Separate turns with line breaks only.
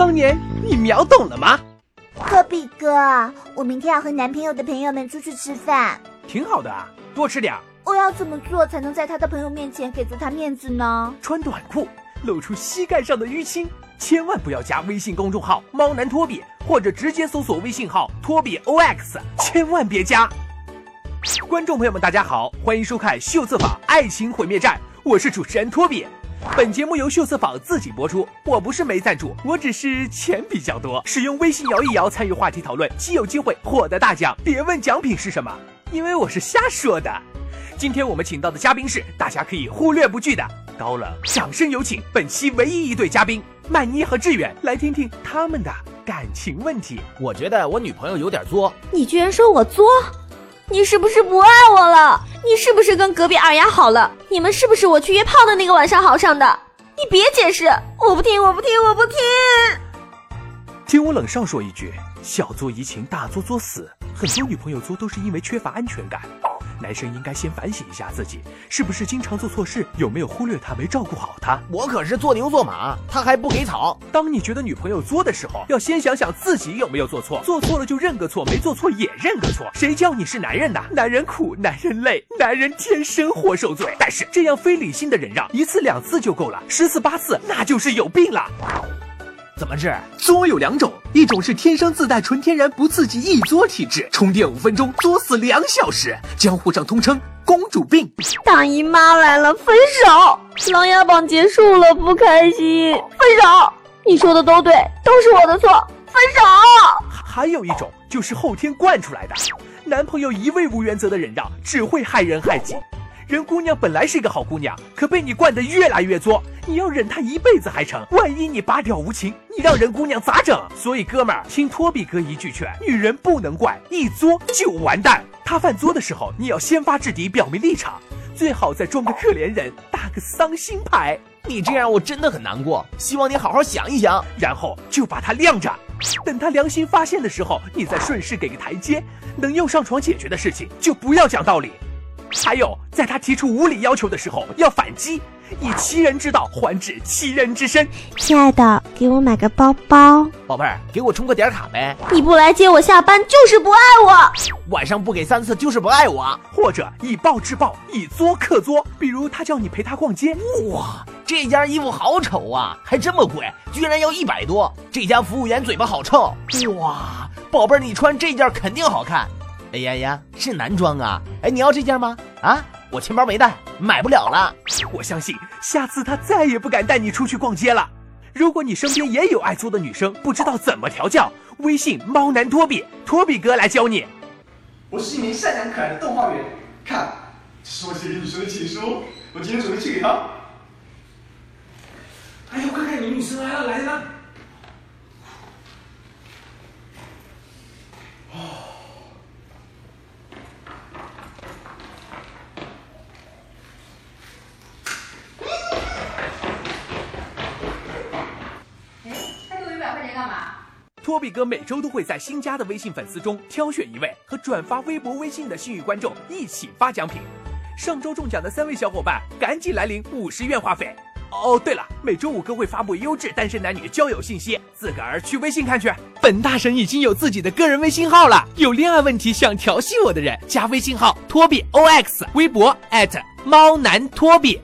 桑年，你秒懂了吗？
托比哥，我明天要和男朋友的朋友们出去吃饭，
挺好的啊，多吃点。
我要怎么做才能在他的朋友面前给足他面子呢？
穿短裤，露出膝盖上的淤青，千万不要加微信公众号“猫男托比”，或者直接搜索微信号“托比 OX”，千万别加。观众朋友们，大家好，欢迎收看《秀色法爱情毁灭战》，我是主持人托比。本节目由秀色坊自己播出，我不是没赞助，我只是钱比较多。使用微信摇一摇参与话题讨论，即有机会获得大奖。别问奖品是什么，因为我是瞎说的。今天我们请到的嘉宾是大家可以忽略不计的高冷，掌声有请本期唯一一对嘉宾曼妮和志远，来听听他们的感情问题。
我觉得我女朋友有点作，
你居然说我作？你是不是不爱我了？你是不是跟隔壁二丫好了？你们是不是我去约炮的那个晚上好上的？你别解释，我不听，我不听，我不听。
听我冷少说一句：小作怡情，大作作死。很多女朋友作都是因为缺乏安全感。男生应该先反省一下自己，是不是经常做错事，有没有忽略她，没照顾好她。
我可是做牛做马，他还不给草。
当你觉得女朋友作的时候，要先想想自己有没有做错，做错了就认个错，没做错也认个错。谁叫你是男人的？男人苦，男人累，男人天生活受罪。但是这样非理性的忍让，一次两次就够了，十次八次那就是有病了。
怎么治？
作有两种，一种是天生自带纯天然不刺激易作体质，充电五分钟作死两小时，江湖上通称公主病。
大姨妈来了，分手！琅琊榜结束了，不开心，分手！你说的都对，都是我的错，分手！
还有一种就是后天惯出来的，男朋友一味无原则的忍让，只会害人害己。人姑娘本来是一个好姑娘，可被你惯得越来越作，你要忍她一辈子还成。万一你拔掉无情，你让人姑娘咋整？所以哥们儿，听托比哥一句劝，女人不能惯，一作就完蛋。她犯作的时候，你要先发制敌，表明立场，最好再装个可怜人，打个丧心牌，
你这样我真的很难过，希望你好好想一想。
然后就把她晾着，等她良心发现的时候，你再顺势给个台阶。能用上床解决的事情，就不要讲道理。还有，在他提出无理要求的时候，要反击，以其人之道还治其人之身。
亲爱的，给我买个包包。
宝贝儿，给我充个点卡呗。
你不来接我下班，就是不爱我。
晚上不给三次，就是不爱我。
或者以暴制暴，以作克作。比如他叫你陪他逛街，
哇，这件衣服好丑啊，还这么贵，居然要一百多。这家服务员嘴巴好臭。哇，宝贝儿，你穿这件肯定好看。哎呀呀，是男装啊！哎，你要这件吗？啊，我钱包没带，买不了了。
我相信下次他再也不敢带你出去逛街了。如果你身边也有爱作的女生，不知道怎么调教，微信猫男托比，托比哥来教你。
我是一名善良可爱的动画人，看，这是我写给女生的情书，我今天准备去给她。哎呦，快看，有女生来了，来了！
托比哥每周都会在新加的微信粉丝中挑选一位和转发微博、微信的幸运观众一起发奖品。上周中奖的三位小伙伴赶紧来领五十元话费。哦，对了，每周五哥会发布优质单身男女交友信息，自个儿去微信看去。本大神已经有自己的个人微信号了，有恋爱问题想调戏我的人，加微信号托比 OX，微博猫男托比。